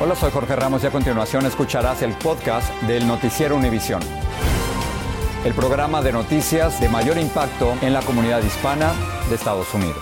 Hola, soy Jorge Ramos y a continuación escucharás el podcast del Noticiero Univisión. El programa de noticias de mayor impacto en la comunidad hispana de Estados Unidos.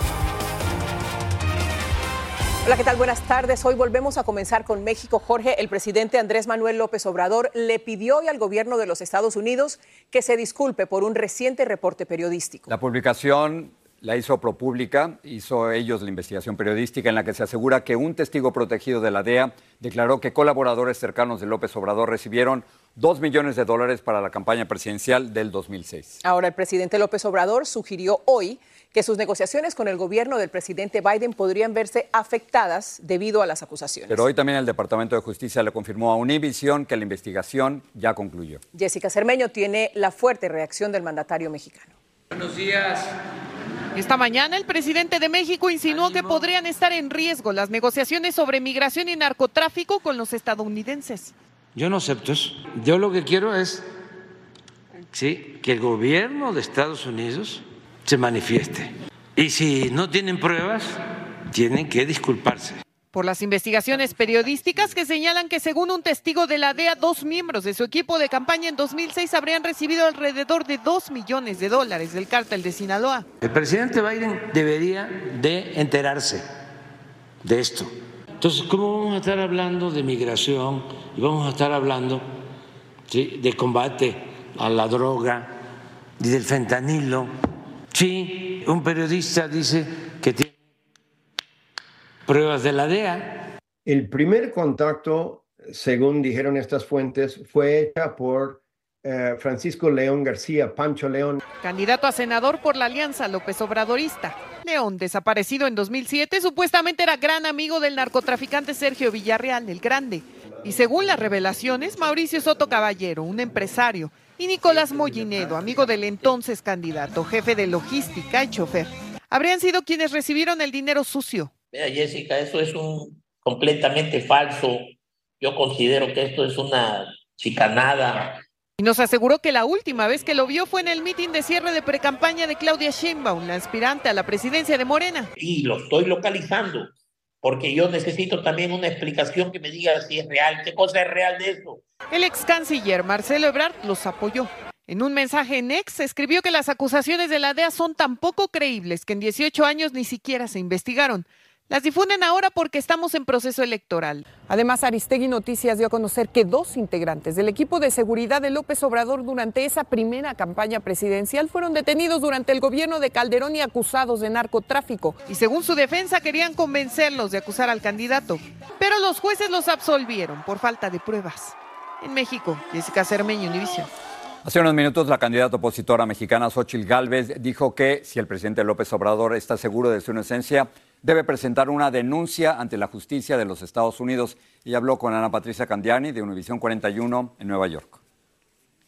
Hola, ¿qué tal? Buenas tardes. Hoy volvemos a comenzar con México. Jorge, el presidente Andrés Manuel López Obrador le pidió hoy al gobierno de los Estados Unidos que se disculpe por un reciente reporte periodístico. La publicación la hizo ProPublica, hizo ellos la investigación periodística en la que se asegura que un testigo protegido de la DEA declaró que colaboradores cercanos de López Obrador recibieron dos millones de dólares para la campaña presidencial del 2006. Ahora, el presidente López Obrador sugirió hoy que sus negociaciones con el gobierno del presidente Biden podrían verse afectadas debido a las acusaciones. Pero hoy también el Departamento de Justicia le confirmó a Univision que la investigación ya concluyó. Jessica Cermeño tiene la fuerte reacción del mandatario mexicano. Buenos días. Esta mañana el presidente de México insinuó que podrían estar en riesgo las negociaciones sobre migración y narcotráfico con los estadounidenses. Yo no acepto eso. Yo lo que quiero es sí, que el gobierno de Estados Unidos se manifieste. Y si no tienen pruebas, tienen que disculparse. Por las investigaciones periodísticas que señalan que según un testigo de la DEA, dos miembros de su equipo de campaña en 2006 habrían recibido alrededor de dos millones de dólares del cártel de Sinaloa. El presidente Biden debería de enterarse de esto. Entonces, ¿cómo vamos a estar hablando de migración y vamos a estar hablando ¿sí? de combate a la droga y del fentanilo? Sí, un periodista dice que tiene pruebas de la DEA. El primer contacto, según dijeron estas fuentes, fue hecha por eh, Francisco León García, Pancho León. Candidato a senador por la Alianza López Obradorista. León, desaparecido en 2007, supuestamente era gran amigo del narcotraficante Sergio Villarreal, el Grande. Y según las revelaciones, Mauricio Soto Caballero, un empresario, y Nicolás Mollinedo, amigo del entonces candidato, jefe de logística y chofer, habrían sido quienes recibieron el dinero sucio. Mira, Jessica, eso es un completamente falso. Yo considero que esto es una chicanada. Y nos aseguró que la última vez que lo vio fue en el mitin de cierre de precampaña de Claudia Sheinbaum, la aspirante a la presidencia de Morena. Y lo estoy localizando, porque yo necesito también una explicación que me diga si es real, qué cosa es real de eso. El ex canciller Marcelo Ebrard los apoyó. En un mensaje en ex escribió que las acusaciones de la DEA son tan poco creíbles que en 18 años ni siquiera se investigaron. Las difunden ahora porque estamos en proceso electoral. Además, Aristegui Noticias dio a conocer que dos integrantes del equipo de seguridad de López Obrador durante esa primera campaña presidencial fueron detenidos durante el gobierno de Calderón y acusados de narcotráfico. Y según su defensa, querían convencerlos de acusar al candidato. Pero los jueces los absolvieron por falta de pruebas. En México, Jessica Cermeño, Univision. Hace unos minutos, la candidata opositora mexicana Xochitl Gálvez dijo que si el presidente López Obrador está seguro de su inocencia, debe presentar una denuncia ante la justicia de los Estados Unidos. Y habló con Ana Patricia Candiani de Univisión 41 en Nueva York.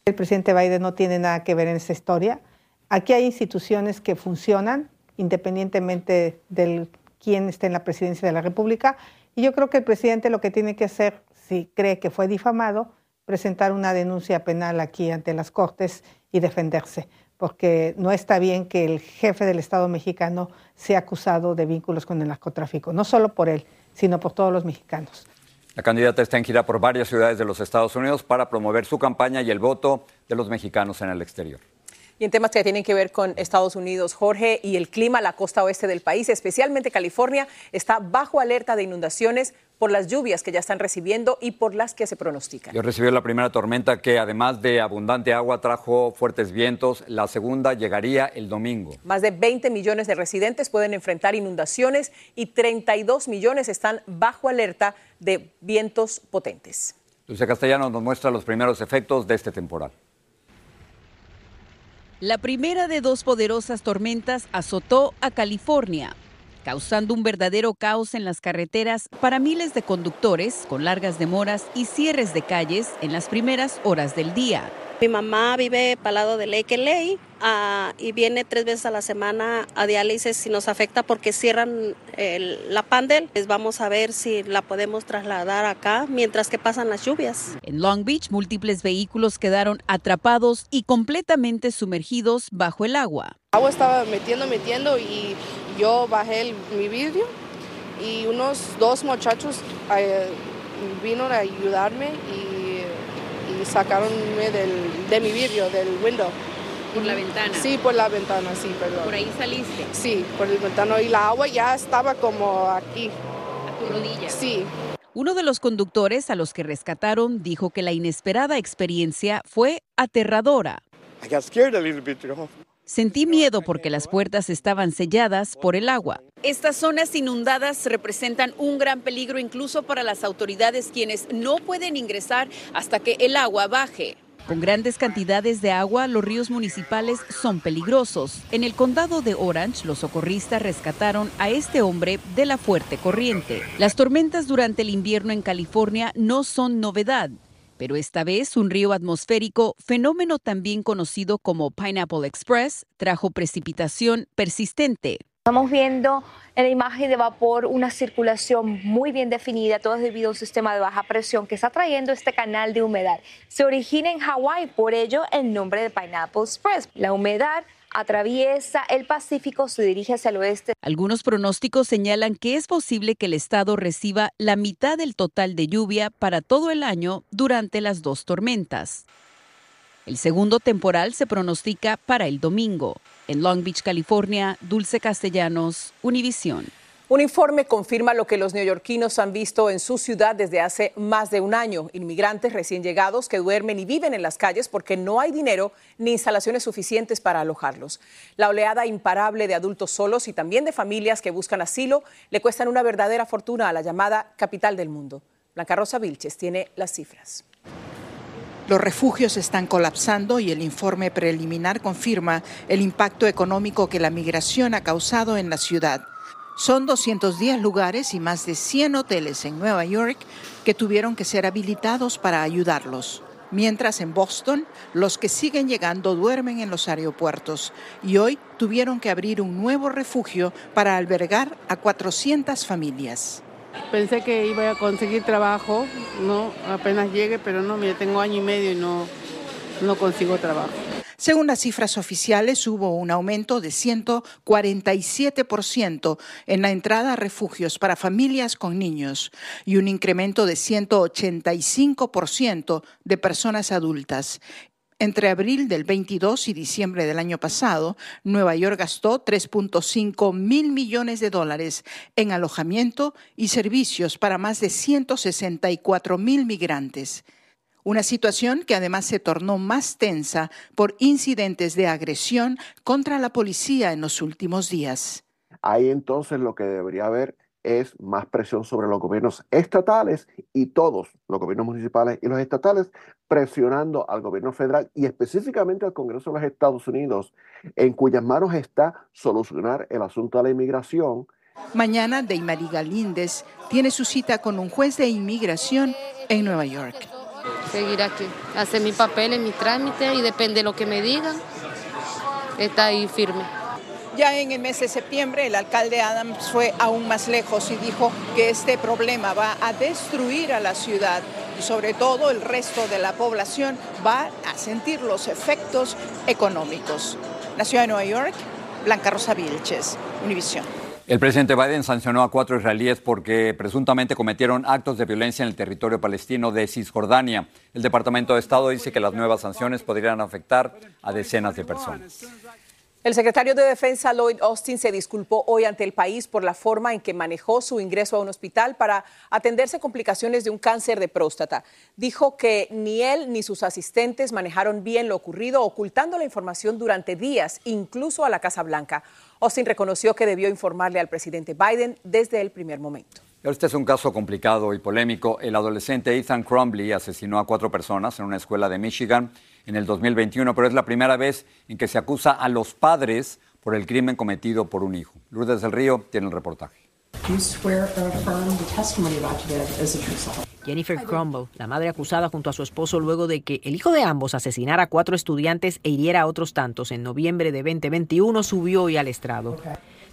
El presidente Biden no tiene nada que ver en esta historia. Aquí hay instituciones que funcionan independientemente de quién esté en la presidencia de la República. Y yo creo que el presidente lo que tiene que hacer, si cree que fue difamado, presentar una denuncia penal aquí ante las Cortes y defenderse, porque no está bien que el jefe del Estado mexicano sea acusado de vínculos con el narcotráfico, no solo por él, sino por todos los mexicanos. La candidata está en gira por varias ciudades de los Estados Unidos para promover su campaña y el voto de los mexicanos en el exterior. Y en temas que tienen que ver con Estados Unidos, Jorge, y el clima, la costa oeste del país, especialmente California, está bajo alerta de inundaciones por las lluvias que ya están recibiendo y por las que se pronostican. Yo recibió la primera tormenta que además de abundante agua trajo fuertes vientos. La segunda llegaría el domingo. Más de 20 millones de residentes pueden enfrentar inundaciones y 32 millones están bajo alerta de vientos potentes. Lucia Castellano nos muestra los primeros efectos de este temporal. La primera de dos poderosas tormentas azotó a California, causando un verdadero caos en las carreteras para miles de conductores, con largas demoras y cierres de calles en las primeras horas del día. Mi mamá vive para el lado de Lake LA uh, y viene tres veces a la semana a diálisis y nos afecta porque cierran el, la pandel. Pues vamos a ver si la podemos trasladar acá mientras que pasan las lluvias. En Long Beach, múltiples vehículos quedaron atrapados y completamente sumergidos bajo el agua. El agua estaba metiendo, metiendo y yo bajé el, mi vidrio y unos dos muchachos eh, vino a ayudarme y y sacaron del, de mi vidrio, del window. ¿Por la ventana? Sí, por la ventana, sí, perdón. ¿Por ahí saliste? Sí, por el ventano. Y la agua ya estaba como aquí. ¿A tu rodilla? Sí. Uno de los conductores a los que rescataron dijo que la inesperada experiencia fue aterradora. I got scared a little bit, you know. Sentí miedo porque las puertas estaban selladas por el agua. Estas zonas inundadas representan un gran peligro incluso para las autoridades quienes no pueden ingresar hasta que el agua baje. Con grandes cantidades de agua, los ríos municipales son peligrosos. En el condado de Orange, los socorristas rescataron a este hombre de la fuerte corriente. Las tormentas durante el invierno en California no son novedad pero esta vez un río atmosférico, fenómeno también conocido como Pineapple Express, trajo precipitación persistente. Estamos viendo en la imagen de vapor una circulación muy bien definida, todo debido a un sistema de baja presión que está trayendo este canal de humedad. Se origina en Hawái, por ello el nombre de Pineapple Express. La humedad atraviesa el Pacífico, se dirige hacia el oeste. Algunos pronósticos señalan que es posible que el estado reciba la mitad del total de lluvia para todo el año durante las dos tormentas. El segundo temporal se pronostica para el domingo. En Long Beach, California, Dulce Castellanos, Univisión. Un informe confirma lo que los neoyorquinos han visto en su ciudad desde hace más de un año. Inmigrantes recién llegados que duermen y viven en las calles porque no hay dinero ni instalaciones suficientes para alojarlos. La oleada imparable de adultos solos y también de familias que buscan asilo le cuestan una verdadera fortuna a la llamada capital del mundo. Blanca Rosa Vilches tiene las cifras. Los refugios están colapsando y el informe preliminar confirma el impacto económico que la migración ha causado en la ciudad. Son 210 lugares y más de 100 hoteles en Nueva York que tuvieron que ser habilitados para ayudarlos. Mientras en Boston, los que siguen llegando duermen en los aeropuertos y hoy tuvieron que abrir un nuevo refugio para albergar a 400 familias. Pensé que iba a conseguir trabajo, no, apenas llegue, pero no, mire, tengo año y medio y no, no consigo trabajo. Según las cifras oficiales, hubo un aumento de 147% en la entrada a refugios para familias con niños y un incremento de 185% de personas adultas. Entre abril del 22 y diciembre del año pasado, Nueva York gastó 3.5 mil millones de dólares en alojamiento y servicios para más de 164 mil migrantes. Una situación que además se tornó más tensa por incidentes de agresión contra la policía en los últimos días. Ahí entonces lo que debería haber es más presión sobre los gobiernos estatales y todos los gobiernos municipales y los estatales presionando al gobierno federal y específicamente al Congreso de los Estados Unidos, en cuyas manos está solucionar el asunto de la inmigración. Mañana, Deimari Galíndez tiene su cita con un juez de inmigración en Nueva York seguir aquí, hacer mi papel en mi trámite y depende de lo que me digan, está ahí firme. Ya en el mes de septiembre el alcalde Adams fue aún más lejos y dijo que este problema va a destruir a la ciudad y sobre todo el resto de la población va a sentir los efectos económicos. La ciudad de Nueva York, Blanca Rosa Vilches, Univisión. El presidente Biden sancionó a cuatro israelíes porque presuntamente cometieron actos de violencia en el territorio palestino de Cisjordania. El Departamento de Estado dice que las nuevas sanciones podrían afectar a decenas de personas. El secretario de Defensa Lloyd Austin se disculpó hoy ante el país por la forma en que manejó su ingreso a un hospital para atenderse complicaciones de un cáncer de próstata. Dijo que ni él ni sus asistentes manejaron bien lo ocurrido, ocultando la información durante días, incluso a la Casa Blanca. Austin reconoció que debió informarle al presidente Biden desde el primer momento. Este es un caso complicado y polémico. El adolescente Ethan Crumbley asesinó a cuatro personas en una escuela de Michigan en el 2021, pero es la primera vez en que se acusa a los padres por el crimen cometido por un hijo. Lourdes del Río tiene el reportaje. Jennifer Crumble, la madre acusada junto a su esposo luego de que el hijo de ambos asesinara a cuatro estudiantes e hiriera a otros tantos en noviembre de 2021, subió hoy al estrado.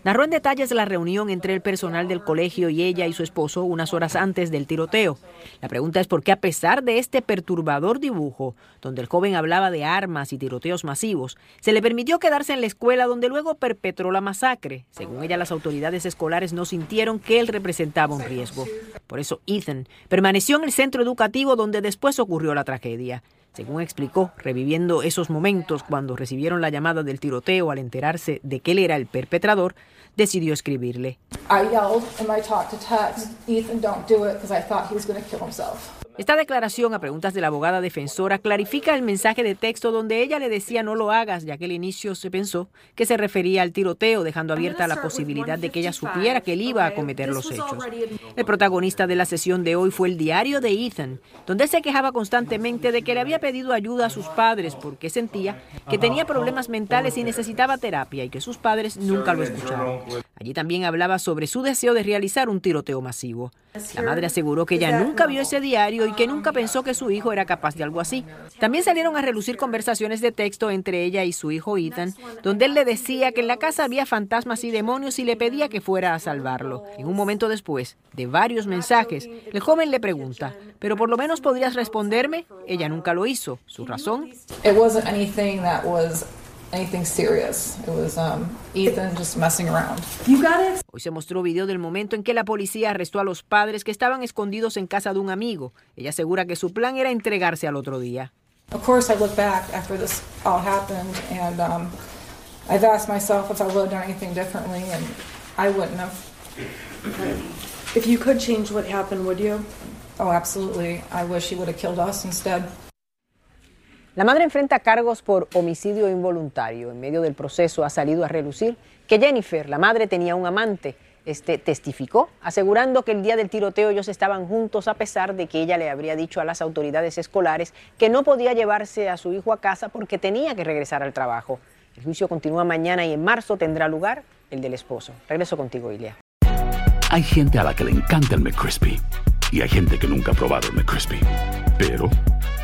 Narró en detalles la reunión entre el personal del colegio y ella y su esposo unas horas antes del tiroteo. La pregunta es por qué a pesar de este perturbador dibujo, donde el joven hablaba de armas y tiroteos masivos, se le permitió quedarse en la escuela donde luego perpetró la masacre. Según ella, las autoridades escolares no sintieron que él representaba un riesgo. Por eso Ethan permaneció en el centro educativo donde después ocurrió la tragedia. Según explicó, reviviendo esos momentos cuando recibieron la llamada del tiroteo al enterarse de que él era el perpetrador, decidió escribirle. Esta declaración a preguntas de la abogada defensora clarifica el mensaje de texto donde ella le decía no lo hagas, ya que al inicio se pensó que se refería al tiroteo, dejando abierta la posibilidad de que ella supiera que él iba a cometer los hechos. El protagonista de la sesión de hoy fue el diario de Ethan, donde se quejaba constantemente de que le había pedido ayuda a sus padres porque sentía que tenía problemas mentales y necesitaba terapia y que sus padres nunca lo escucharon. Allí también hablaba sobre su deseo de realizar un tiroteo masivo. La madre aseguró que ella nunca vio ese diario y que nunca pensó que su hijo era capaz de algo así. También salieron a relucir conversaciones de texto entre ella y su hijo Ethan, donde él le decía que en la casa había fantasmas y demonios y le pedía que fuera a salvarlo. En un momento después de varios mensajes, el joven le pregunta, ¿pero por lo menos podrías responderme? Ella nunca lo hizo. ¿Su razón? Hoy se mostró video del momento en que la policía arrestó a los padres que estaban escondidos en casa de un amigo. Ella asegura que su plan era entregarse al otro día. Of course, I look back after this all happened, and um, I've asked myself if I would have done anything differently, and I wouldn't have. If you could change what happened, would you? Oh, absolutely. I wish he would have killed us instead. La madre enfrenta cargos por homicidio involuntario. En medio del proceso ha salido a relucir que Jennifer, la madre, tenía un amante. Este testificó, asegurando que el día del tiroteo ellos estaban juntos a pesar de que ella le habría dicho a las autoridades escolares que no podía llevarse a su hijo a casa porque tenía que regresar al trabajo. El juicio continúa mañana y en marzo tendrá lugar el del esposo. Regreso contigo, Ilia. Hay gente a la que le encanta el McCrispy y hay gente que nunca ha probado el McCrispy. Pero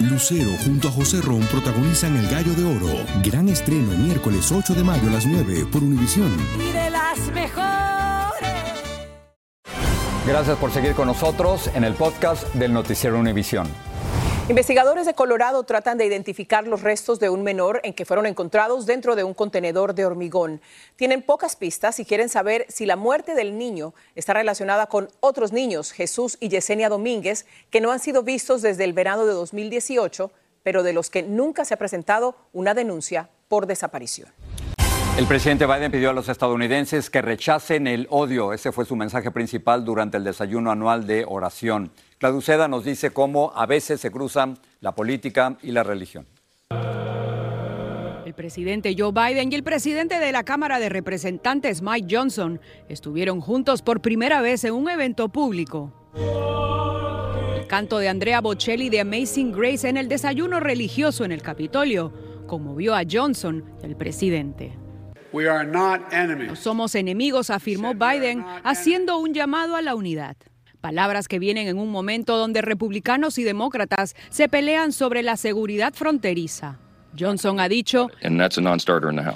Lucero junto a José Ron protagonizan El Gallo de Oro. Gran estreno miércoles 8 de mayo a las 9 por Univisión. Y de las mejores. Gracias por seguir con nosotros en el podcast del Noticiero Univisión. Investigadores de Colorado tratan de identificar los restos de un menor en que fueron encontrados dentro de un contenedor de hormigón. Tienen pocas pistas y quieren saber si la muerte del niño está relacionada con otros niños, Jesús y Yesenia Domínguez, que no han sido vistos desde el verano de 2018, pero de los que nunca se ha presentado una denuncia por desaparición. El presidente Biden pidió a los estadounidenses que rechacen el odio. Ese fue su mensaje principal durante el desayuno anual de oración. Clauduceda nos dice cómo a veces se cruzan la política y la religión. El presidente Joe Biden y el presidente de la Cámara de Representantes Mike Johnson estuvieron juntos por primera vez en un evento público. canto de Andrea Bocelli de Amazing Grace en el desayuno religioso en el Capitolio conmovió a Johnson, el presidente. No somos enemigos, afirmó Biden, haciendo un llamado a la unidad. Palabras que vienen en un momento donde republicanos y demócratas se pelean sobre la seguridad fronteriza. Johnson ha dicho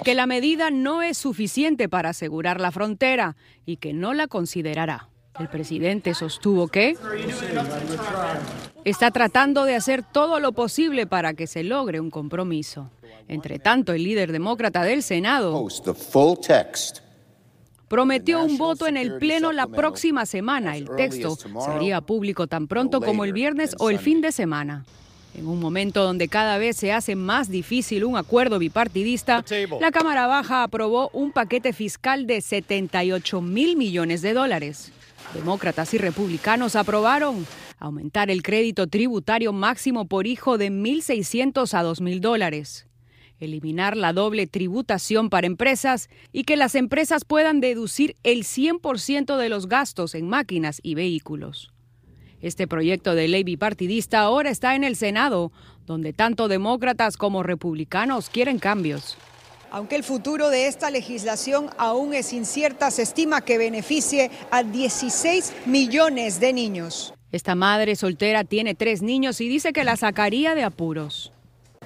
que la medida no es suficiente para asegurar la frontera y que no la considerará. El presidente sostuvo que está tratando de hacer todo lo posible para que se logre un compromiso. Entre tanto, el líder demócrata del Senado prometió un voto en el Pleno la próxima semana. El texto sería público tan pronto como el viernes o el fin de semana. En un momento donde cada vez se hace más difícil un acuerdo bipartidista, la Cámara Baja aprobó un paquete fiscal de 78 mil millones de dólares. Demócratas y republicanos aprobaron aumentar el crédito tributario máximo por hijo de 1.600 a 2.000 dólares, eliminar la doble tributación para empresas y que las empresas puedan deducir el 100% de los gastos en máquinas y vehículos. Este proyecto de ley bipartidista ahora está en el Senado, donde tanto demócratas como republicanos quieren cambios. Aunque el futuro de esta legislación aún es incierta, se estima que beneficie a 16 millones de niños. Esta madre soltera tiene tres niños y dice que la sacaría de apuros.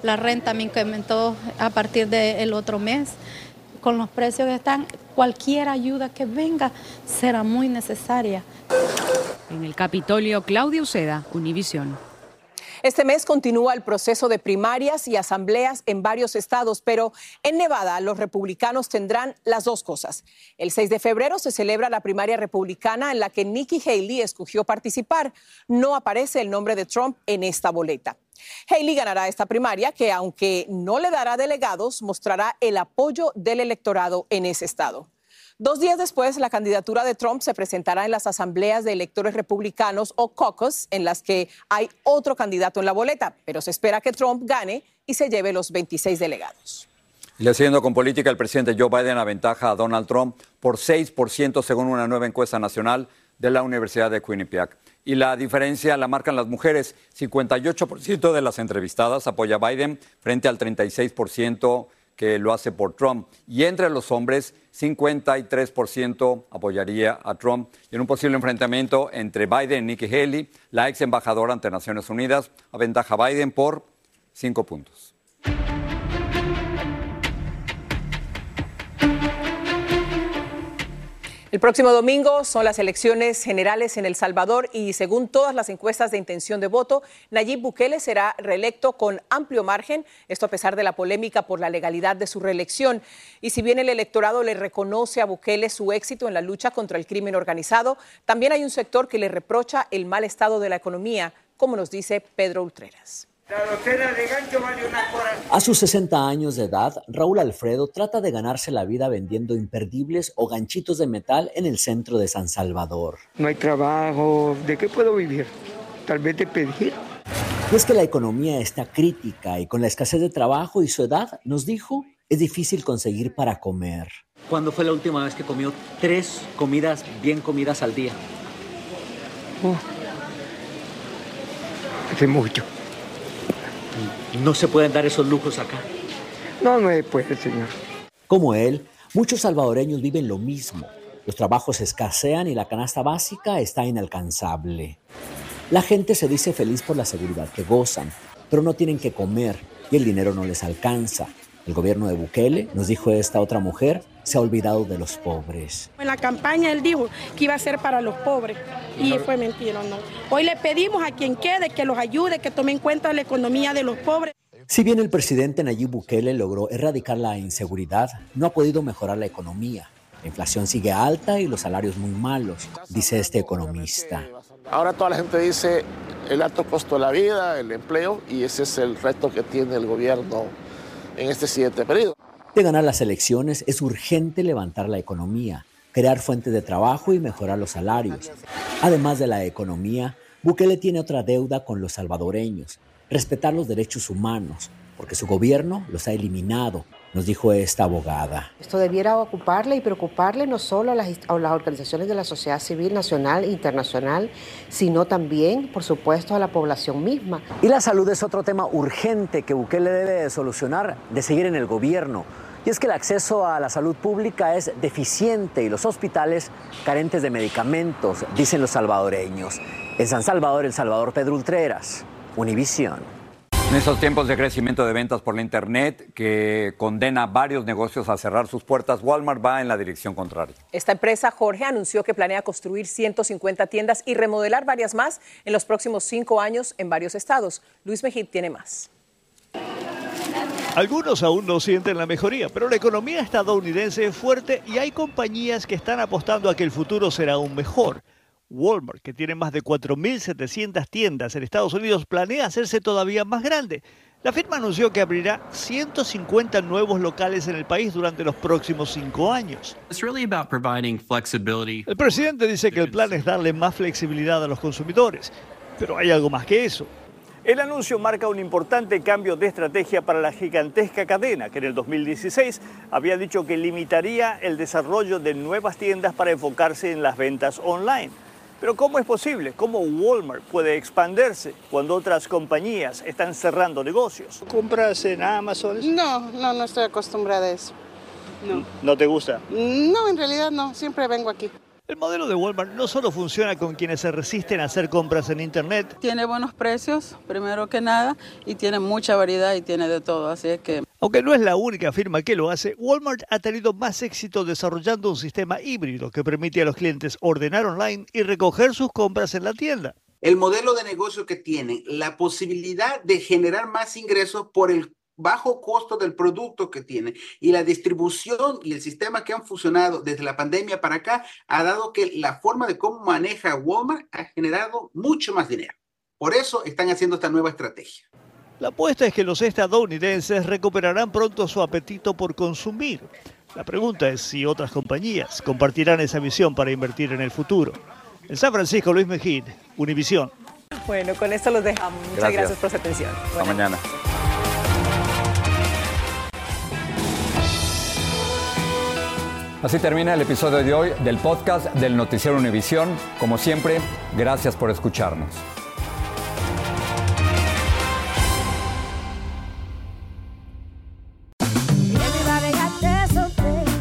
La renta me incrementó a partir del otro mes. Con los precios que están, cualquier ayuda que venga será muy necesaria. En el Capitolio, Claudia Uceda, Univisión. Este mes continúa el proceso de primarias y asambleas en varios estados, pero en Nevada los republicanos tendrán las dos cosas. El 6 de febrero se celebra la primaria republicana en la que Nikki Haley escogió participar. No aparece el nombre de Trump en esta boleta. Haley ganará esta primaria que, aunque no le dará delegados, mostrará el apoyo del electorado en ese estado. Dos días después, la candidatura de Trump se presentará en las asambleas de electores republicanos o caucus, en las que hay otro candidato en la boleta, pero se espera que Trump gane y se lleve los 26 delegados. Y siguiendo con política, el presidente Joe Biden aventaja a Donald Trump por 6% según una nueva encuesta nacional de la Universidad de Quinnipiac. Y la diferencia la marcan las mujeres. 58% de las entrevistadas apoya a Biden frente al 36% que lo hace por Trump. Y entre los hombres, 53% apoyaría a Trump. Y en un posible enfrentamiento entre Biden y Nikki Haley, la ex embajadora ante Naciones Unidas aventaja a Biden por 5 puntos. El próximo domingo son las elecciones generales en El Salvador y según todas las encuestas de intención de voto, Nayib Bukele será reelecto con amplio margen, esto a pesar de la polémica por la legalidad de su reelección. Y si bien el electorado le reconoce a Bukele su éxito en la lucha contra el crimen organizado, también hay un sector que le reprocha el mal estado de la economía, como nos dice Pedro Ultreras. A sus 60 años de edad, Raúl Alfredo trata de ganarse la vida vendiendo imperdibles o ganchitos de metal en el centro de San Salvador. No hay trabajo, ¿de qué puedo vivir? Tal vez de pedir. Y es que la economía está crítica y con la escasez de trabajo y su edad, nos dijo, es difícil conseguir para comer. ¿Cuándo fue la última vez que comió tres comidas bien comidas al día? Oh, hace mucho. No se pueden dar esos lujos acá. No, no puede, señor. Como él, muchos salvadoreños viven lo mismo. Los trabajos escasean y la canasta básica está inalcanzable. La gente se dice feliz por la seguridad que gozan, pero no tienen que comer y el dinero no les alcanza. El gobierno de Bukele, nos dijo esta otra mujer, se ha olvidado de los pobres. En la campaña él dijo que iba a ser para los pobres y fue mentira, ¿no? Hoy le pedimos a quien quede que los ayude, que tome en cuenta la economía de los pobres. Si bien el presidente Nayib Bukele logró erradicar la inseguridad, no ha podido mejorar la economía. La inflación sigue alta y los salarios muy malos, dice este economista. Ahora toda la gente dice el alto costo de la vida, el empleo, y ese es el reto que tiene el gobierno en este siguiente periodo. De ganar las elecciones es urgente levantar la economía, crear fuentes de trabajo y mejorar los salarios. Además de la economía, Bukele tiene otra deuda con los salvadoreños, respetar los derechos humanos, porque su gobierno los ha eliminado nos dijo esta abogada. Esto debiera ocuparle y preocuparle no solo a las, a las, organizaciones de la sociedad civil nacional e internacional, sino también, por supuesto, a la población misma. Y la salud es otro tema urgente que Bukele debe de solucionar de seguir en el gobierno. Y es que el acceso a la salud pública es deficiente y los hospitales carentes de medicamentos, dicen los salvadoreños. En San Salvador, El Salvador, Pedro Ultreras, Univisión. En estos tiempos de crecimiento de ventas por la Internet que condena varios negocios a cerrar sus puertas, Walmart va en la dirección contraria. Esta empresa, Jorge, anunció que planea construir 150 tiendas y remodelar varias más en los próximos cinco años en varios estados. Luis Mejid tiene más. Algunos aún no sienten la mejoría, pero la economía estadounidense es fuerte y hay compañías que están apostando a que el futuro será aún mejor. Walmart, que tiene más de 4.700 tiendas en Estados Unidos, planea hacerse todavía más grande. La firma anunció que abrirá 150 nuevos locales en el país durante los próximos cinco años. El presidente dice que el plan es darle más flexibilidad a los consumidores, pero hay algo más que eso. El anuncio marca un importante cambio de estrategia para la gigantesca cadena que en el 2016 había dicho que limitaría el desarrollo de nuevas tiendas para enfocarse en las ventas online. Pero ¿cómo es posible? ¿Cómo Walmart puede expandirse cuando otras compañías están cerrando negocios? ¿Compras en Amazon? No, no, no estoy acostumbrada a eso. No. ¿No te gusta? No, en realidad no, siempre vengo aquí. El modelo de Walmart no solo funciona con quienes se resisten a hacer compras en Internet. Tiene buenos precios, primero que nada, y tiene mucha variedad y tiene de todo, así es que... Aunque no es la única firma que lo hace, Walmart ha tenido más éxito desarrollando un sistema híbrido que permite a los clientes ordenar online y recoger sus compras en la tienda. El modelo de negocio que tiene, la posibilidad de generar más ingresos por el bajo costo del producto que tiene y la distribución y el sistema que han funcionado desde la pandemia para acá ha dado que la forma de cómo maneja Walmart ha generado mucho más dinero. Por eso están haciendo esta nueva estrategia. La apuesta es que los estadounidenses recuperarán pronto su apetito por consumir. La pregunta es si otras compañías compartirán esa visión para invertir en el futuro. En San Francisco, Luis Mejid, Univisión. Bueno, con esto los dejamos. Muchas gracias, por su atención. Hasta mañana. Así termina el episodio de hoy del podcast del Noticiero Univisión. Como siempre, gracias por escucharnos.